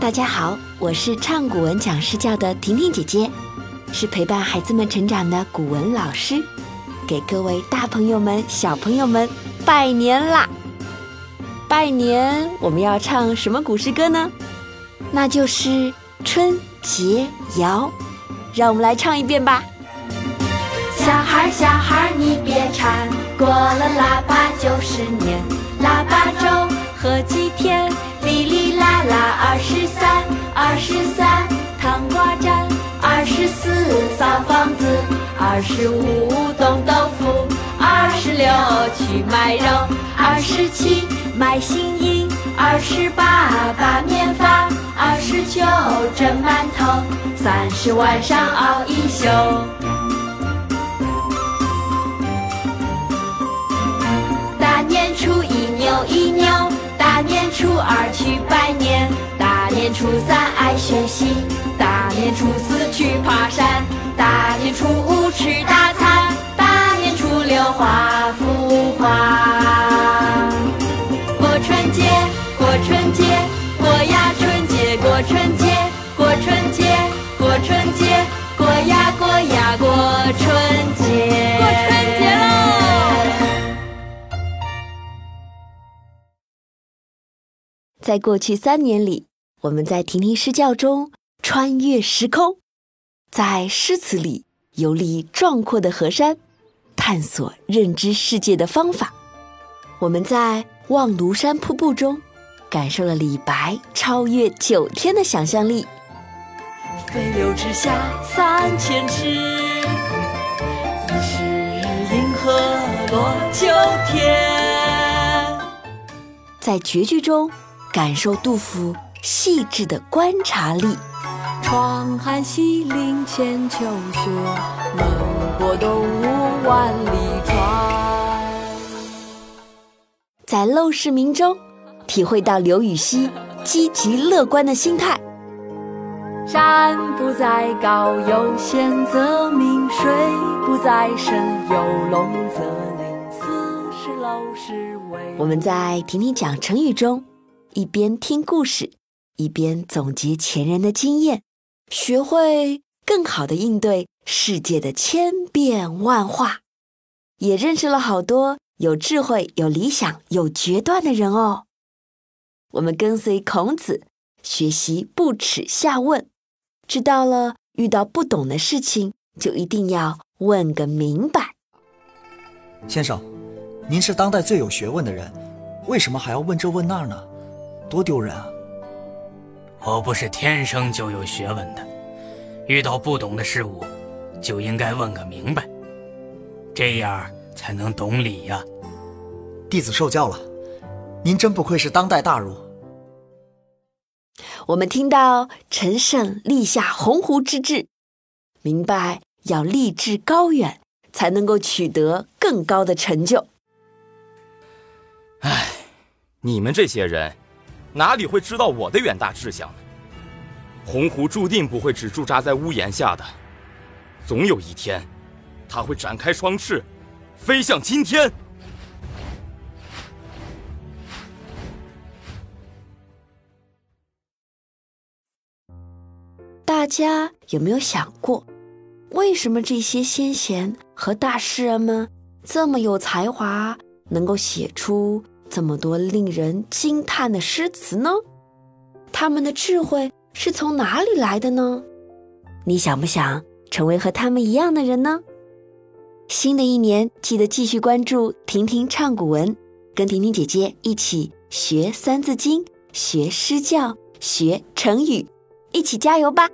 大家好，我是唱古文讲诗教的婷婷姐姐，是陪伴孩子们成长的古文老师，给各位大朋友们、小朋友们拜年啦！拜年，我们要唱什么古诗歌呢？那就是《春节谣》，让我们来唱一遍吧。小孩小孩你别馋，过了腊八就是年，腊八粥喝几天。二十三，二十三，糖瓜粘，二十四，扫房子，二十五，冻豆腐，二十六，去买肉，二十七，买新衣，二十八，把面发，二十九，蒸馒头，三十晚上熬一宿。初二去拜年，大年初三爱学习，大年初四去爬山，大年初五吃大餐，大年初六画幅画。过春节，过春节，过呀春节，过春节，在过去三年里，我们在婷婷诗教中穿越时空，在诗词里游历壮阔的河山，探索认知世界的方法。我们在望庐山瀑布中，感受了李白超越九天的想象力。飞流直下三千尺，疑是银河落九天。在绝句中。感受杜甫细致的观察力。窗含西岭千秋雪，门泊东吴万里船。在陋室铭中，体会到刘禹锡积极乐观的心态。山不在高，有仙则名；水不在深，有龙则灵。斯是陋室惟。我们在婷婷讲成语中。一边听故事，一边总结前人的经验，学会更好的应对世界的千变万化，也认识了好多有智慧、有理想、有决断的人哦。我们跟随孔子学习不耻下问，知道了遇到不懂的事情就一定要问个明白。先生，您是当代最有学问的人，为什么还要问这问那儿呢？多丢人啊！我不是天生就有学问的，遇到不懂的事物，就应该问个明白，这样才能懂礼呀。弟子受教了，您真不愧是当代大儒。我们听到陈胜立下鸿鹄之志，明白要立志高远，才能够取得更高的成就。唉，你们这些人。哪里会知道我的远大志向呢？鸿鹄注定不会只驻扎在屋檐下的，总有一天，它会展开双翅，飞向青天。大家有没有想过，为什么这些先贤和大诗人们这么有才华，能够写出？这么多令人惊叹的诗词呢？他们的智慧是从哪里来的呢？你想不想成为和他们一样的人呢？新的一年，记得继续关注婷婷唱古文，跟婷婷姐姐一起学《三字经》，学诗教，学成语，一起加油吧！